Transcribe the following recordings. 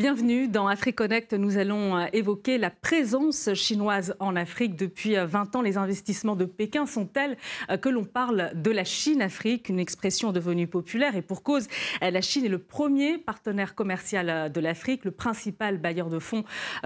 Bienvenue dans AfriConnect. Nous allons euh, évoquer la présence chinoise en Afrique. Depuis 20 euh, ans, les investissements de Pékin sont tels euh, que l'on parle de la Chine-Afrique, une expression devenue populaire. Et pour cause, la Chine est le premier partenaire commercial de l'Afrique, le principal bailleur de fonds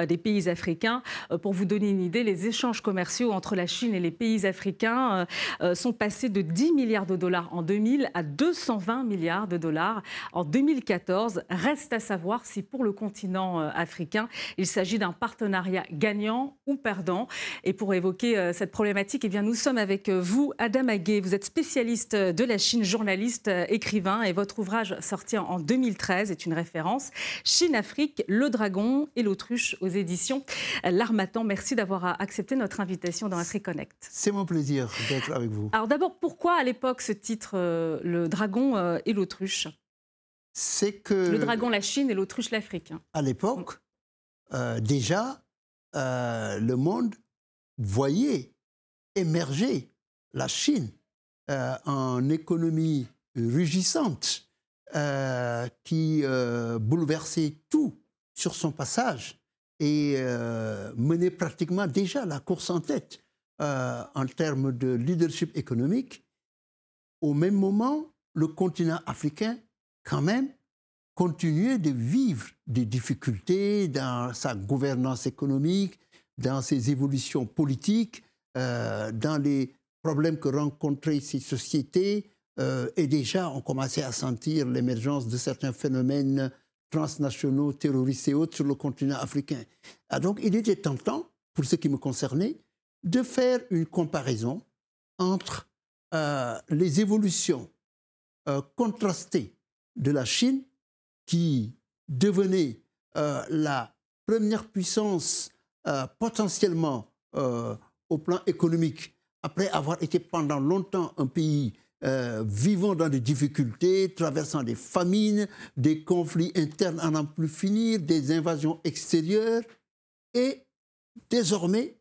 des pays africains. Pour vous donner une idée, les échanges commerciaux entre la Chine et les pays africains sont passés de 10 milliards de dollars en 2000 à 220 milliards de dollars en 2014. Reste à savoir si pour le continent euh, africain, il s'agit d'un partenariat gagnant ou perdant. Et pour évoquer euh, cette problématique, eh bien, nous sommes avec euh, vous, Adam Aguet. Vous êtes spécialiste de la Chine, journaliste, écrivain, et votre ouvrage sorti en 2013 est une référence. Chine-Afrique, le dragon et l'autruche aux éditions L'Armatan. Merci d'avoir accepté notre invitation dans AfriConnect. C'est mon plaisir d'être avec vous. Alors d'abord, pourquoi à l'époque ce titre, Le dragon et l'autruche? C'est que... Le dragon, la Chine et l'autruche, l'Afrique. Hein. À l'époque, euh, déjà, euh, le monde voyait émerger la Chine euh, en économie rugissante qui bouleversait tout sur son passage et menait pratiquement déjà la course en tête en termes de leadership économique. Au même moment, le continent africain quand même continuer de vivre des difficultés dans sa gouvernance économique, dans ses évolutions politiques, euh, dans les problèmes que rencontraient ces sociétés. Euh, et déjà, on commençait à sentir l'émergence de certains phénomènes transnationaux, terroristes et autres sur le continent africain. Ah, donc, il était tentant, pour ce qui me concernait, de faire une comparaison entre euh, les évolutions contrastées de la Chine, qui devenait euh, la première puissance euh, potentiellement euh, au plan économique, après avoir été pendant longtemps un pays vivant dans des difficultés, traversant des famines, des conflits internes à n'en plus finir, des invasions extérieures, et désormais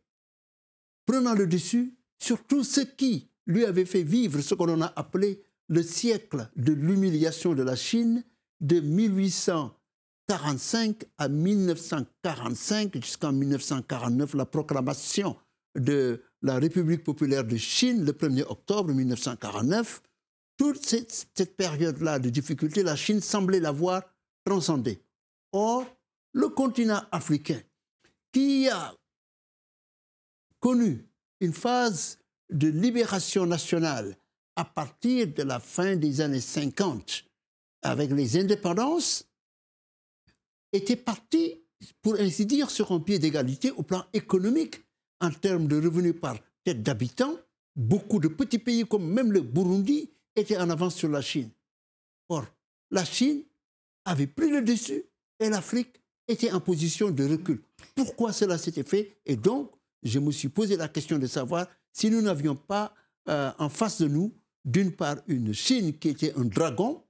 prenant le dessus sur tout ce qui lui avait fait vivre ce qu'on a appelé le siècle de l'humiliation de la Chine de 1845 à 1945 jusqu'en 1949, la proclamation de la République populaire de Chine le 1er octobre 1949. Toute cette, période-là de difficulté, la Chine semblait l'avoir transcendée. Or, le continent africain, qui a connu une phase de libération nationale à partir de la fin des années 50, avec les indépendances, était parti, pour ainsi dire, sur un pied d'égalité au plan économique, en termes de revenus par tête d'habitant. Beaucoup de petits pays, comme même le Burundi, étaient en avance sur la Chine. Or, la Chine avait pris le dessus et l'Afrique était en position de recul. Pourquoi cela s'était fait? Et donc, je me suis posé la question de savoir si nous n'avions pas euh, en face de nous d'une part une Chine qui était un dragon,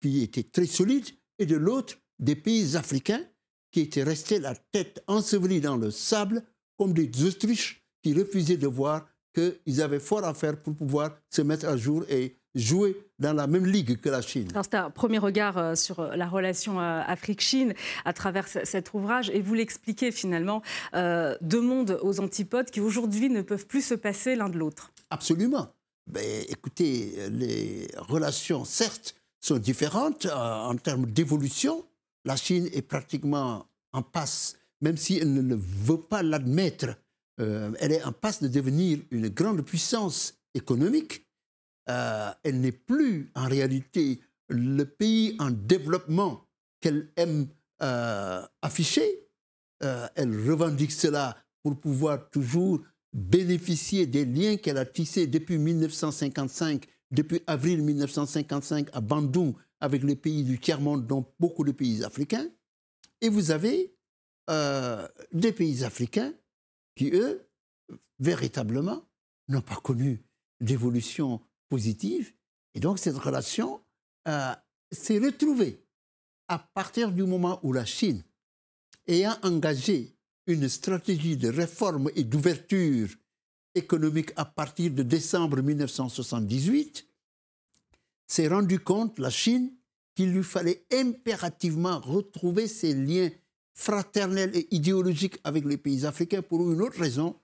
qui était très solide, et de l'autre des pays africains qui étaient restés la tête ensevelie dans le sable comme des autruches qui refusaient de voir qu'ils avaient fort à faire pour pouvoir se mettre à jour et jouer dans la même ligue que la Chine. C'est un premier regard euh, sur euh, la relation euh, Afrique-Chine à travers cet ouvrage et vous l'expliquez finalement, deux mondes aux antipodes qui aujourd'hui ne peuvent plus se passer l'un de l'autre. Absolument ben, écoutez, les relations, certes, sont différentes euh, en termes d'évolution. La Chine est pratiquement en passe, même si elle ne veut pas l'admettre, euh, elle est en passe de devenir une grande puissance économique. Euh, elle n'est plus en réalité le pays en développement qu'elle aime afficher. elle revendique cela pour pouvoir toujours bénéficier des liens qu'elle a tissés depuis 1955, depuis avril 1955 à Bandung avec les pays du tiers-monde, dont beaucoup de pays africains. Et vous avez euh, des pays africains qui, eux, véritablement, n'ont pas connu d'évolution positive. Et donc cette relation euh, s'est retrouvée à partir du moment où la Chine, ayant engagé une stratégie de réforme et d'ouverture économique à partir de décembre 1978, s'est rendu compte, la Chine, qu'il lui fallait impérativement retrouver ses liens fraternelle et idéologique avec les pays africains pour une autre raison,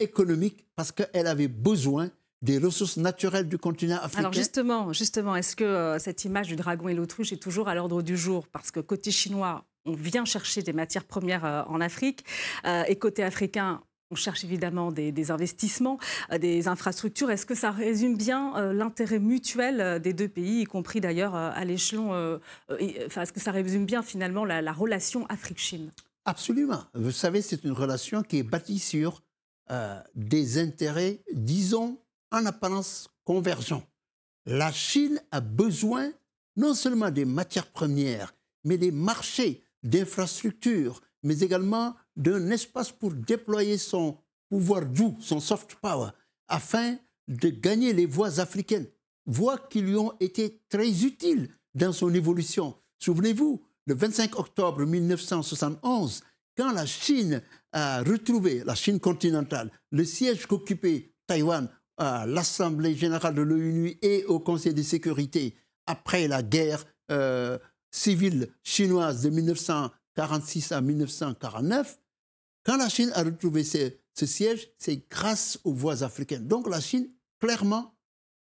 économique, parce qu'elle avait besoin des ressources naturelles du continent africain. Alors justement, justement est-ce que euh, cette image du dragon et l'autruche est toujours à l'ordre du jour? Parce que côté chinois, on vient chercher des matières premières euh, en Afrique, euh, et côté africain, on cherche évidemment des, investissements, des infrastructures. Est-ce que ça résume bien l'intérêt mutuel des deux pays, y compris d'ailleurs à l'échelon... enfin, est-ce que ça résume bien finalement la relation Afrique-Chine? Absolument. Vous savez, c'est une relation qui est bâtie sur des intérêts, disons, en apparence convergents. La Chine a besoin non seulement des matières premières, mais des marchés, d'infrastructures, mais également d'un espace pour déployer son pouvoir doux, son soft power, afin de gagner les voies africaines, voies qui lui ont été très utiles dans son évolution. Souvenez-vous, le 25 octobre 1971, quand la Chine a retrouvé, la Chine continentale, le siège qu'occupait Taïwan à l'Assemblée générale de l'ONU et au Conseil de sécurité après la guerre euh, civile chinoise de 1946 à 1949, quand la Chine a retrouvé ce, siège, c'est grâce aux voies africaines. Donc la Chine, clairement,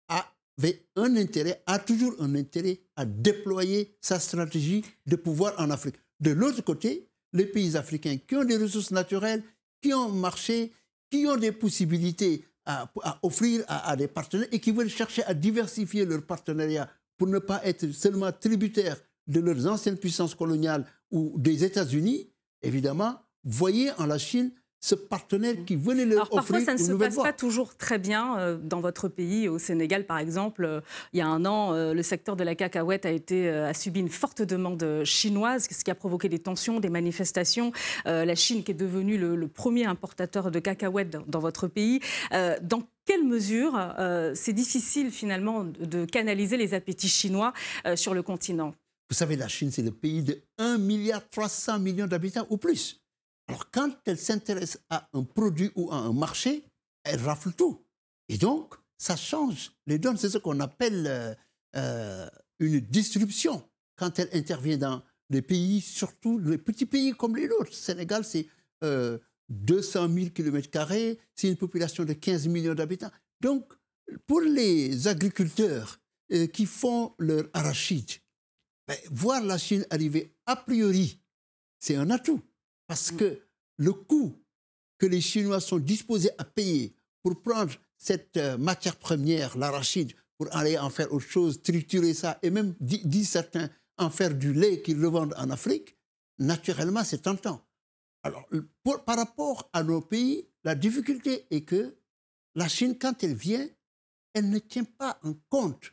avait un intérêt, a toujours un intérêt à déployer sa stratégie de pouvoir en Afrique. De l'autre côté, les pays africains qui ont des ressources naturelles, qui ont marché, qui ont des possibilités à, offrir à, des partenaires et qui veulent chercher à diversifier leur partenariat pour ne pas être seulement tributaires de leurs anciennes puissances coloniales ou des États-Unis, évidemment, voyez en la Chine ce partenaire qui venait leur Alors, parfois, ça ne se passe pas toujours très bien euh, dans votre pays. Au Sénégal, par exemple, euh, il y a un an, euh, le secteur de la cacahuète a, été, a subi une forte demande chinoise, ce qui a provoqué des tensions, des manifestations. la Chine, qui est devenue le, premier importateur de cacahuètes dans, votre pays, dans quelle mesure c'est difficile finalement de canaliser les appétits chinois sur le continent? Vous savez, la Chine, c'est le pays de 1,3 milliard d'habitants ou plus. Alors quand elle s'intéresse à un produit ou à un marché, elle rafle tout. Et donc, ça change les donnes. C'est ce qu'on appelle euh, euh, une disruption quand elle intervient dans les pays, surtout les petits pays comme les nôtres. Sénégal, c'est 200 000 km, c'est une population de 15 millions d'habitants. Donc, pour les agriculteurs euh, qui font leur arachide, ben, voir la Chine arriver a priori, c'est un atout. Parce mm. que le coût que les Chinois sont disposés à payer pour prendre cette euh, matière première, l'arachide, pour aller en faire autre chose, triturer ça, et même, disent certains, en faire du lait qu'ils revendent en Afrique, naturellement, c'est tentant. Alors, par rapport à nos pays, la difficulté est que la Chine, quand elle vient, elle ne tient pas en compte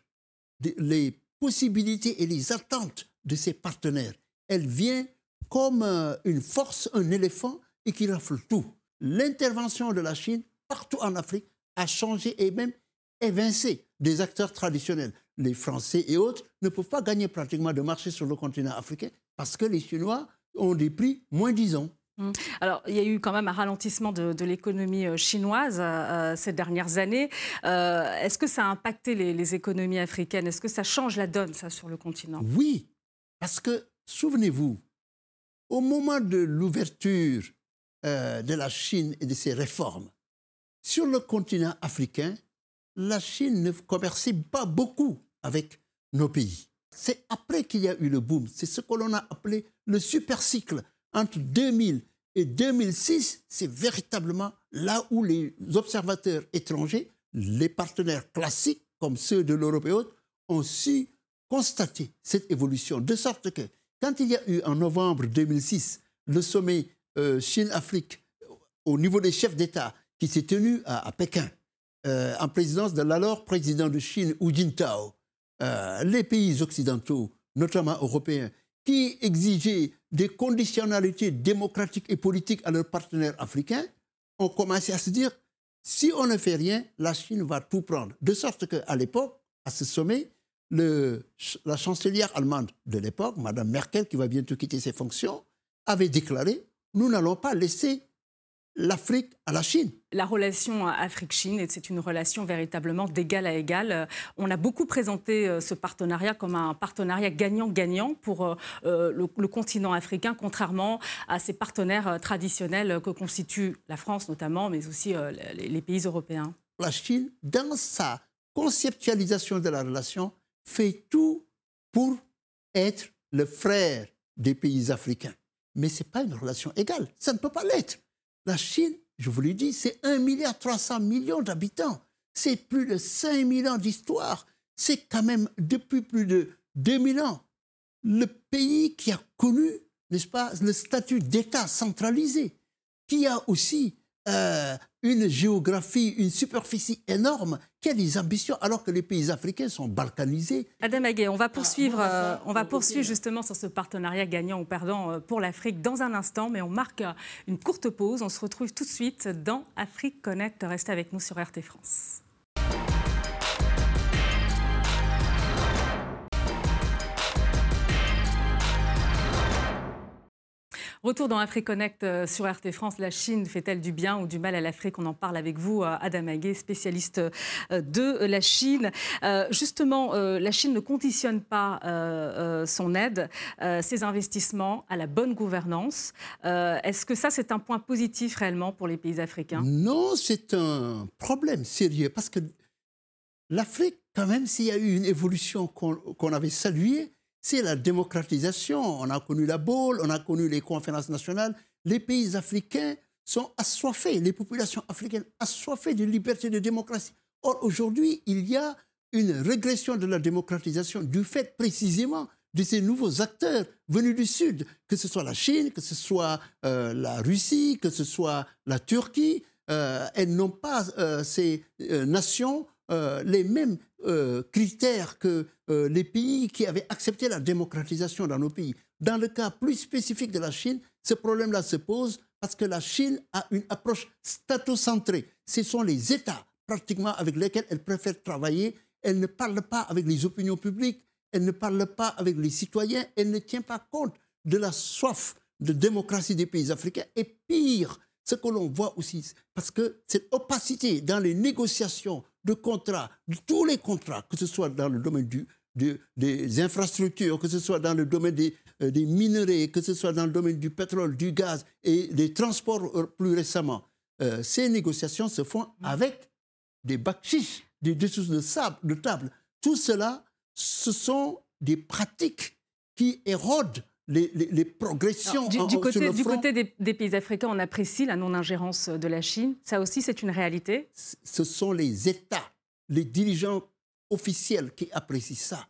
les possibilités et les attentes de ses partenaires. Elle vient comme euh, une force, un éléphant, et qui rafle tout. L'intervention de la Chine partout en Afrique a changé et même évincé des acteurs traditionnels. Les Français et autres ne peuvent pas gagner pratiquement de marché sur le continent africain parce que les Chinois ont des prix moins disons. Mmh. Alors, il y a eu quand même un ralentissement de, l'économie euh, chinoise euh, ces dernières années. Est-ce que ça a impacté les, économies africaines? Est-ce que ça change la donne, ça, sur le continent? Oui, parce que, souvenez-vous, au moment de l'ouverture euh, de la Chine et de ses réformes, sur le continent africain, la Chine ne commerçait pas beaucoup avec nos pays. C'est après qu'il y a eu le boom. C'est ce que l'on a appelé le super cycle. Entre 2000 et 2006, c'est véritablement là où les observateurs étrangers, les partenaires classiques comme ceux de l'Europe et autres, ont su constater cette évolution. De sorte que quand il y a eu en novembre 2006 le sommet euh, Chine-Afrique au niveau des chefs d'État qui s'est tenu à, Pékin, euh, en présidence de l'alors président de Chine, Hu Jintao, euh, les pays occidentaux, notamment européens, qui exigeaient des conditionnalités démocratiques et politiques à leurs partenaires africains, ont commencé à se dire si on ne fait rien, la Chine va tout prendre. De sorte qu'à l'époque, à ce sommet, la chancelière allemande de l'époque, Mme Merkel, qui va bientôt quitter ses fonctions, avait déclaré Nous n'allons pas laisser l'Afrique à la Chine. La relation Afrique-Chine, c'est une relation véritablement d'égal à égal. On a beaucoup présenté euh, ce partenariat comme un partenariat gagnant-gagnant pour euh, euh, le, continent africain, contrairement à ses partenaires traditionnels que constituent la France notamment, mais aussi les pays européens. La Chine, dans sa conceptualisation de la relation, fait tout pour être le frère des pays africains. Mais ce n'est pas une relation égale. Ça ne peut pas l'être. La Chine, je vous l'ai dit, c'est 1,3 milliard millions d'habitants. C'est plus de 5 ans d'histoire. C'est quand même depuis plus de 2000 ans le pays qui a connu, n'est-ce pas, le statut d'État centralisé, qui a aussi euh, une géographie, une superficie énorme, qui a des ambitions, alors que les pays africains sont balkanisés. Adam Aguet, on va poursuivre, euh, on va poursuivre justement sur ce partenariat gagnant ou perdant euh, pour l'Afrique dans un instant, mais on marque une courte pause. On se retrouve tout de suite dans Afrique Connect. Restez avec nous sur RT France. Retour dans AfriConnect euh, sur RT France. La Chine fait-elle du bien ou du mal à l'Afrique? On en parle avec vous, euh, Adam Aguet, spécialiste euh, de la Chine. Justement, la Chine ne conditionne pas son aide, ses investissements à la bonne gouvernance. Est-ce que ça, c'est un point positif réellement pour les pays africains? Non, c'est un problème sérieux parce que l'Afrique, quand même, s'il y a eu une évolution qu'on avait saluée, c'est la démocratisation. On a connu la boule, on a connu les conférences nationales. Les pays africains sont assoiffés, les populations africaines assoiffées de liberté et de démocratie. Or, aujourd'hui, il y a une régression de la démocratisation du fait précisément de ces nouveaux acteurs venus du Sud, que ce soit la Chine, que ce soit euh, la Russie, que ce soit la Turquie. Euh, elles n'ont pas, euh, ces nations, les mêmes critères que euh, les pays qui avaient accepté la démocratisation dans nos pays. Dans le cas plus spécifique de la Chine, ce problème-là se pose parce que la Chine a une approche statocentrée. Ce sont les États pratiquement avec lesquels elle préfère travailler. Elle ne parle pas avec les opinions publiques, elle ne parle pas avec les citoyens, elle ne tient pas compte de la soif de démocratie des pays africains. Et pire, ce que l'on voit aussi, parce que cette opacité dans les négociations de contrats, tous les contrats, que ce soit dans le domaine des infrastructures, que ce soit dans le domaine des, euh, des, minerais, que ce soit dans le domaine du pétrole, du gaz et des transports euh, plus récemment, euh, ces négociations se font avec des bakchis, des dessous de, sable, de table. Tout cela, ce sont des pratiques qui érodent les, progressions du, côté, du côté des, pays africains, on apprécie la non-ingérence de la Chine. Ça aussi, c'est une réalité. Ce sont les États, les dirigeants officiels qui apprécient ça.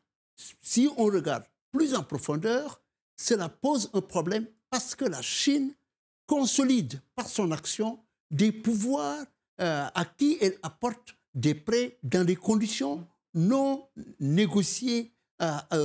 Si on regarde plus en profondeur, cela pose un problème parce que la Chine consolide par son action des pouvoirs euh, à qui elle apporte des prêts dans des conditions non négociées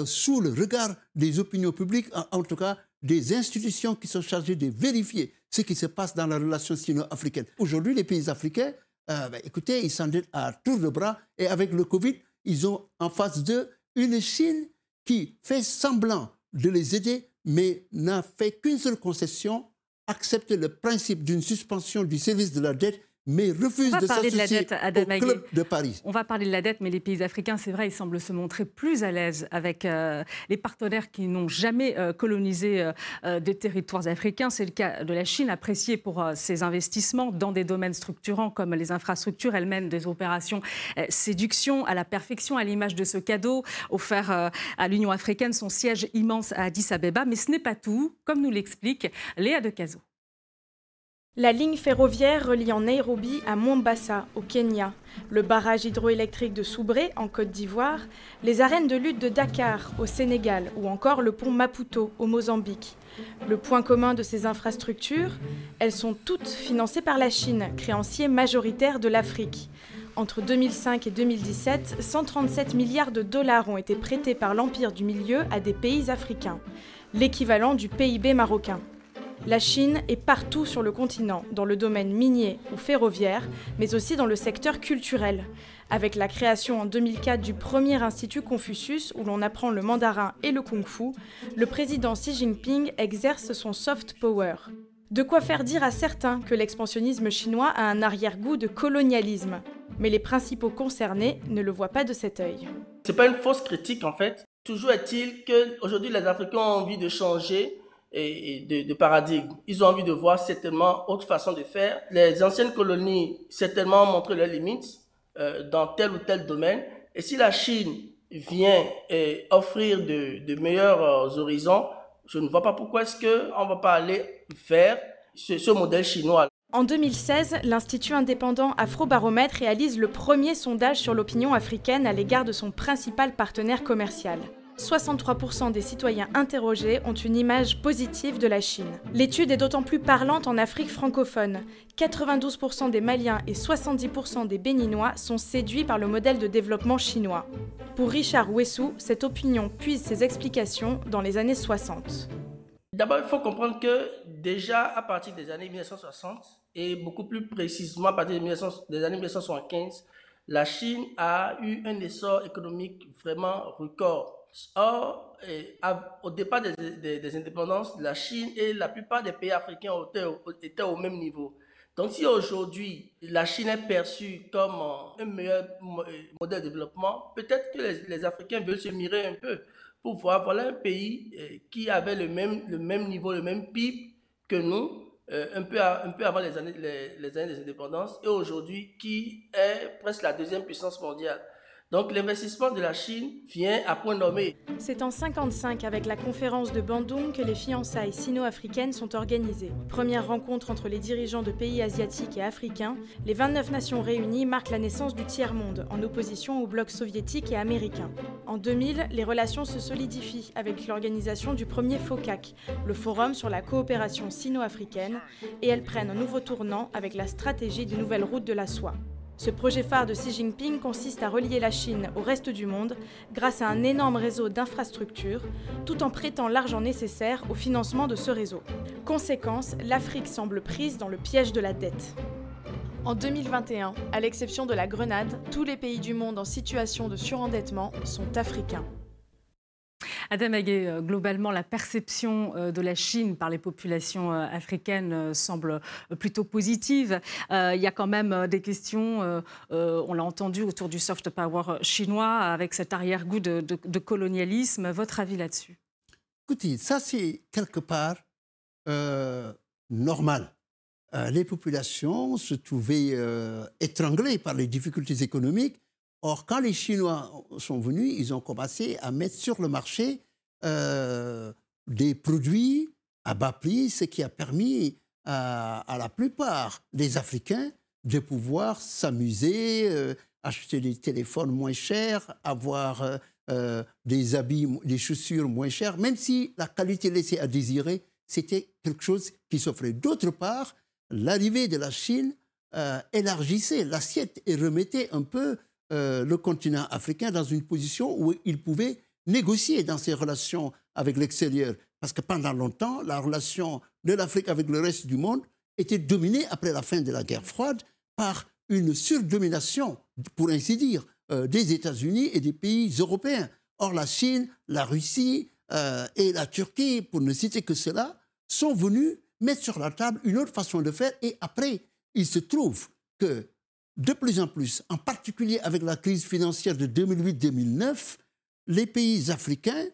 sous le regard des opinions publiques, en, tout cas des institutions qui sont chargées de vérifier ce qui se passe dans la relation sino-africaine. Aujourd'hui, les pays africains, euh, ben, écoutez, ils s'endettent à tour de bras et avec le Covid, ils ont en face d'eux une Chine qui fait semblant de les aider, mais n'a fait qu'une seule concession, accepter le principe d'une suspension du service de la dette mais refuse de s'associer au club de Paris. On va parler de la dette, mais les pays africains, c'est vrai, ils semblent se montrer plus à l'aise avec euh, les partenaires qui n'ont jamais euh, colonisé euh, des territoires africains. C'est le cas de la Chine, appréciée pour ses investissements dans des domaines structurants comme les infrastructures. Elle mène des opérations séduction à la perfection, à l'image de ce cadeau offert à l'Union africaine, son siège immense à Addis Abeba. Mais ce n'est pas tout, comme nous l'explique Léa de Caso. La ligne ferroviaire reliant Nairobi à Mombasa, au Kenya, le barrage hydroélectrique de Soubré, en Côte d'Ivoire, les arènes de lutte de Dakar, au Sénégal, ou encore le pont Maputo, au Mozambique. Le point commun de ces infrastructures, elles sont toutes financées par la Chine, créancier majoritaire de l'Afrique. Entre 2005 et 2017, 137 milliards de dollars ont été prêtés par l'Empire du Milieu à des pays africains, l'équivalent du PIB marocain. La Chine est partout sur le continent, dans le domaine minier ou ferroviaire, mais aussi dans le secteur culturel. Avec la création en 2004 du premier institut Confucius où l'on apprend le mandarin et le kung-fu, le président Xi Jinping exerce son soft power. De quoi faire dire à certains que l'expansionnisme chinois a un arrière-goût de colonialisme. Mais les principaux concernés ne le voient pas de cet œil. C'est pas une fausse critique en fait. Toujours est-il qu'aujourd'hui les Africains ont envie de changer et de, paradigme. Ils ont envie de voir certainement autre façon de faire. Les anciennes colonies certainement ont montré leurs limites euh, dans tel ou tel domaine. Et si la Chine vient offrir de, meilleurs euh, horizons, je ne vois pas pourquoi est-ce qu'on ne va pas aller vers ce, modèle chinois. En 2016, l'Institut indépendant Afrobaromètre réalise le premier sondage sur l'opinion africaine à l'égard de son principal partenaire commercial. 63% des citoyens interrogés ont une image positive de la Chine. L'étude est d'autant plus parlante en Afrique francophone. 92% des Maliens et 70% des Béninois sont séduits par le modèle de développement chinois. Pour Richard Wessou, cette opinion puise ses explications dans les années 60. D'abord, il faut comprendre que déjà à partir des années 1960, et beaucoup plus précisément à partir des années 1975, la Chine a eu un essor économique vraiment record Or, au départ des, indépendances, la Chine et la plupart des pays africains étaient, au même niveau. Donc si aujourd'hui la Chine est perçue comme un meilleur modèle de développement, peut-être que les, Africains veulent se mirer un peu pour voir, voilà un pays euh, qui avait le même, niveau, le même PIB que nous, euh, un, peu avant les années des indépendances, et aujourd'hui qui est presque la deuxième puissance mondiale. Donc l'investissement de la Chine vient à point nommé. C'est en 55 avec la conférence de Bandung que les fiançailles sino-africaines sont organisées. Première rencontre entre les dirigeants de pays asiatiques et africains, les 29 nations réunies marquent la naissance du tiers-monde en opposition au bloc soviétique et américain. En 2000, les relations se solidifient avec l'organisation du premier FOCAC, le Forum sur la coopération sino-africaine, et elles prennent un nouveau tournant avec la stratégie des nouvelles routes de la soie. Ce projet phare de Xi Jinping consiste à relier la Chine au reste du monde grâce à un énorme réseau d'infrastructures, tout en prêtant l'argent nécessaire au financement de ce réseau. Conséquence, l'Afrique semble prise dans le piège de la dette. En 2021, à l'exception de la Grenade, tous les pays du monde en situation de surendettement sont africains. Adam Aguet, euh, globalement, la perception euh, de la Chine par les populations euh, africaines semble plutôt positive. Il y a quand même des questions, on l'a entendu, autour du soft power chinois, avec cet arrière-goût de, colonialisme. Votre avis là-dessus? Écoutez, ça c'est quelque part normal. les populations se trouvaient étranglées par les difficultés économiques Or, quand les Chinois sont venus, ils ont commencé à mettre sur le marché euh, des produits à bas prix, ce qui a permis à, la plupart des Africains de pouvoir s'amuser, euh, acheter des téléphones moins chers, avoir euh, des habits, des chaussures moins chères, même si la qualité laissait à désirer, c'était quelque chose qui s'offrait. D'autre part, l'arrivée de la Chine élargissait l'assiette et remettait un peu euh, le continent africain dans une position où il pouvait négocier dans ses relations avec l'extérieur. Parce que pendant longtemps, la relation de l'Afrique avec le reste du monde était dominée, après la fin de la guerre froide, par une surdomination, pour ainsi dire, euh, des États-Unis et des pays européens. Or, la Chine, la Russie euh, et la Turquie, pour ne citer que cela, sont venus mettre sur la table une autre façon de faire. Et après, il se trouve que de plus en plus, en particulier avec la crise financière de 2008-2009, les pays africains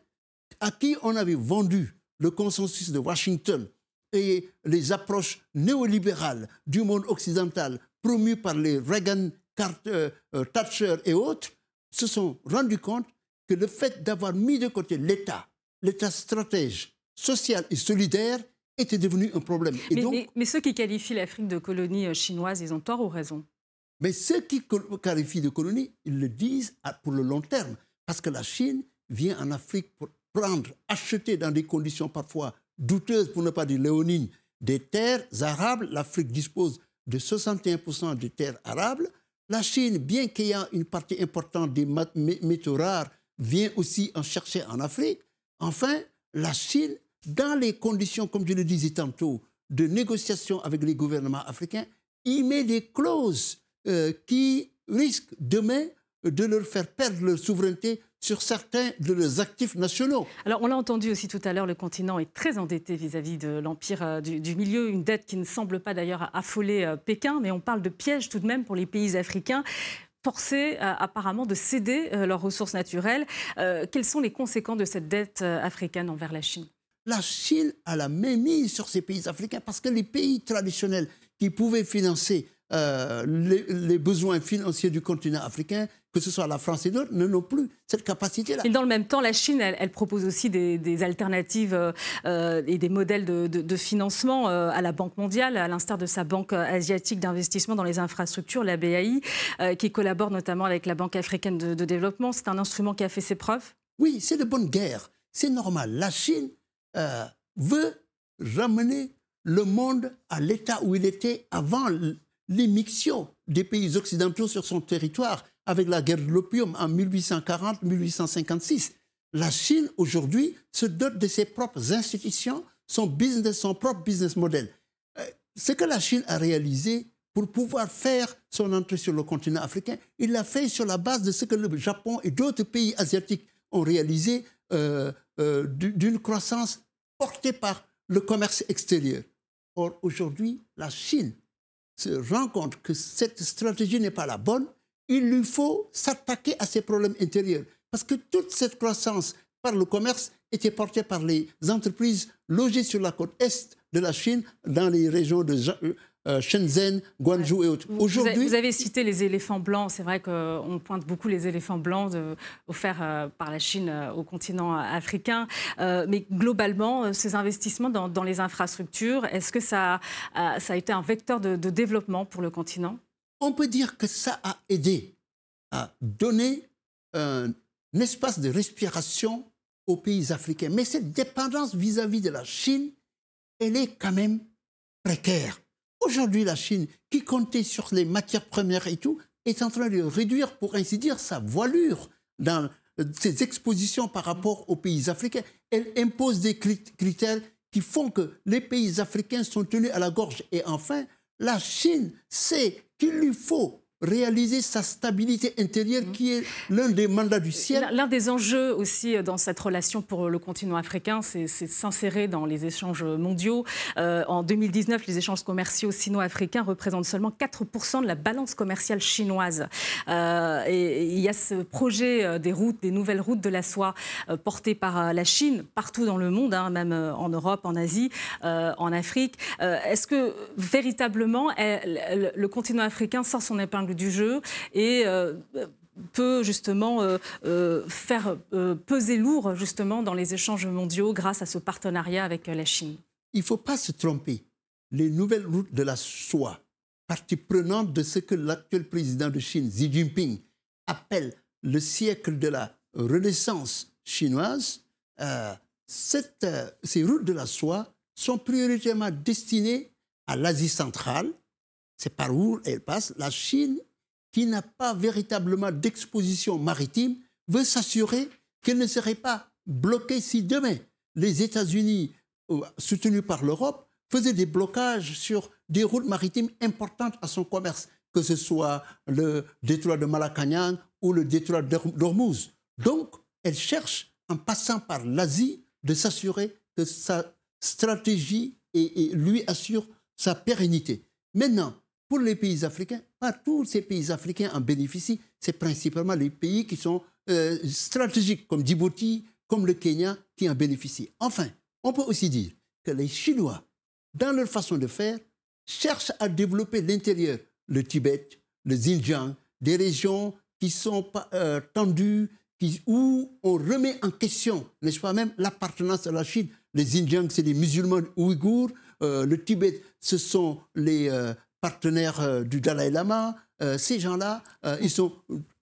à qui on avait vendu le consensus de Washington et les approches néolibérales du monde occidental promues par les Reagan, Carter, euh, Thatcher et autres, se sont rendus compte que le fait d'avoir mis de côté l'État, l'État stratège, social et solidaire, était devenu un problème. mais, mais ceux qui qualifient l'Afrique de colonie euh, chinoise, ils ont tort ou raison? Mais ceux qui qualifient de colonie, ils le disent pour le long terme. Parce que la Chine vient en Afrique pour prendre, acheter dans des conditions parfois douteuses, pour ne pas dire léonines, des terres arables. L'Afrique dispose de 61% des terres arables. La Chine, bien qu'ayant une partie importante des métaux rares, vient aussi en chercher en Afrique. Enfin, la Chine, dans les conditions, comme je le disais tantôt, de négociation avec les gouvernements africains, y met des clauses euh, qui risque demain de leur faire perdre leur souveraineté sur certains de leurs actifs nationaux. Alors, on l'a entendu aussi tout à l'heure, le continent est très endetté vis-à-vis de l'empire euh, du, milieu, une dette qui ne semble pas d'ailleurs affoler euh, Pékin, mais on parle de piège tout de même pour les pays africains forcés euh, apparemment de céder leurs ressources naturelles. quelles sont les conséquences de cette dette africaine envers la Chine? La Chine a la même mise sur ces pays africains parce que les pays traditionnels qui pouvaient financer euh, les, besoins financiers du continent africain, que ce soit la France et d'autres, n'ont plus cette capacité-là. Et dans le même temps, la Chine, elle, propose aussi des, alternatives euh, euh, et des modèles de, financement à la Banque mondiale, à l'instar de sa Banque asiatique d'investissement dans les infrastructures, la BAI, qui collabore notamment avec la Banque africaine de, de développement. C'est un instrument qui a fait ses preuves Oui, c'est de bonne guerre. C'est normal. La Chine veut ramener le monde à l'état où il était avant l'émission des pays occidentaux sur son territoire avec la guerre de l'opium en 1840-1856. La Chine, aujourd'hui, se dote de ses propres institutions, son business, son propre business model. Euh, ce que la Chine a réalisé pour pouvoir faire son entrée sur le continent africain, il l'a fait sur la base de ce que le Japon et d'autres pays asiatiques ont réalisé euh, euh, d'une croissance portée par le commerce extérieur. Or, aujourd'hui, la Chine se rend compte que cette stratégie n'est pas la bonne, il lui faut s'attaquer à ses problèmes intérieurs. Parce que toute cette croissance par le commerce était portée par les entreprises logées sur la côte est de la Chine, dans les régions de euh, Shenzhen, Guangzhou et autres. Aujourd'hui, vous, avez cité les éléphants blancs. C'est vrai qu'on pointe beaucoup les éléphants blancs offerts euh, par la Chine euh, au continent africain. mais globalement, ces investissements dans, les infrastructures, est-ce que ça, ça a été un vecteur de, de développement pour le continent? On peut dire que ça a aidé à donner un espace de respiration aux pays africains. Mais cette dépendance vis-à-vis -vis de la Chine, elle est quand même précaire. Aujourd'hui, la Chine, qui comptait sur les matières premières et tout, est en train de réduire, pour ainsi dire, sa voilure dans ses expositions par rapport aux pays africains. Elle impose des critères qui font que les pays africains sont tenus à la gorge. Et enfin, la Chine sait qu'il lui faut réaliser sa stabilité intérieure qui est l'un des mandats du ciel. L'un des enjeux aussi euh, dans cette relation pour le continent africain, c'est s'insérer dans les échanges mondiaux. Euh, en 2019, les échanges commerciaux sino-africains représentent seulement 4% de la balance commerciale chinoise. Euh, il y a ce projet des routes, des nouvelles routes de la soie portées par la Chine partout dans le monde, hein, même en Europe, en Asie, en Afrique. Est-ce que véritablement le continent africain sort son épingle du jeu et euh, peut justement euh, euh, faire peser lourd justement dans les échanges mondiaux grâce à ce partenariat avec la Chine. Il ne faut pas se tromper. Les nouvelles routes de la soie, partie prenante de ce que l'actuel président de Chine, Xi Jinping, appelle le siècle de la renaissance chinoise, ces routes de la soie sont prioritairement destinées à l'Asie centrale, c'est par où elle passe. La Chine, qui n'a pas véritablement d'exposition maritime, veut s'assurer qu'elle ne serait pas bloquée si demain les États-Unis, euh, soutenus par l'Europe, faisaient des blocages sur des routes maritimes importantes à son commerce, que ce soit le détroit de Malacagnang ou le détroit d'Ormuz. Donc, elle cherche, en passant par l'Asie, de s'assurer que sa stratégie lui assure sa pérennité. Maintenant, pour les pays africains, pas tous ces pays africains en bénéficient. C'est principalement les pays qui sont euh, stratégiques, comme Djibouti, comme le Kenya, qui en bénéficient. Enfin, on peut aussi dire que les Chinois, dans leur façon de faire, cherchent à développer l'intérieur, le Tibet, le Xinjiang, des régions qui sont euh, tendues, où on remet en question, n'est-ce pas même, l'appartenance à la Chine. Les Xinjiang, c'est des musulmans ouïghours. Euh, le Tibet, ce sont les, partenaires euh, du Dalai Lama, euh, ces gens-là, euh, ils sont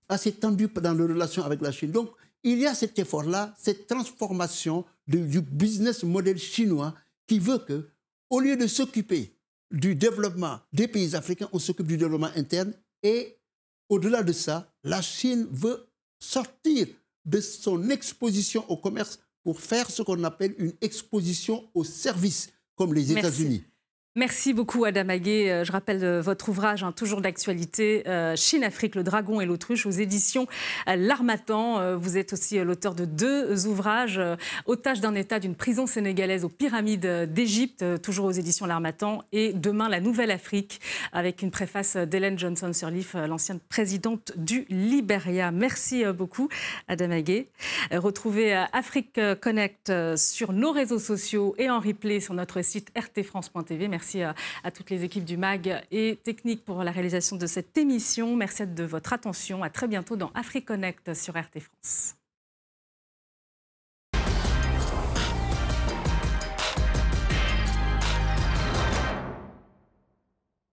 assez tendus dans leurs relations avec la Chine. Donc, il y a cet effort-là, cette transformation du business model chinois qui veut que, au lieu de s'occuper du développement des pays africains, on s'occupe du développement interne. Et au-delà de ça, la Chine veut sortir de son exposition au commerce pour faire ce qu'on appelle une exposition au service, comme les États-Unis. Merci beaucoup Adam Aguet. Euh, je rappelle euh, votre ouvrage, hein, toujours d'actualité, euh, Chine-Afrique, le dragon et l'autruche aux éditions L'Armatan. Vous êtes aussi l'auteur de deux ouvrages, Otage d'un État d'une prison sénégalaise aux pyramides d'Égypte, toujours aux éditions L'Armatan, et Demain la Nouvelle-Afrique, avec une préface d'Hélène Johnson-Sirleaf, l'ancienne présidente du Liberia. Merci beaucoup Adam Aguet. Retrouvez Afrique Connect sur nos réseaux sociaux et en replay sur notre site rtfrance.tv. Merci Merci à, toutes les équipes du MAG et Technique pour la réalisation de cette émission. Merci de votre attention. À très bientôt dans AfriConnect sur RT France.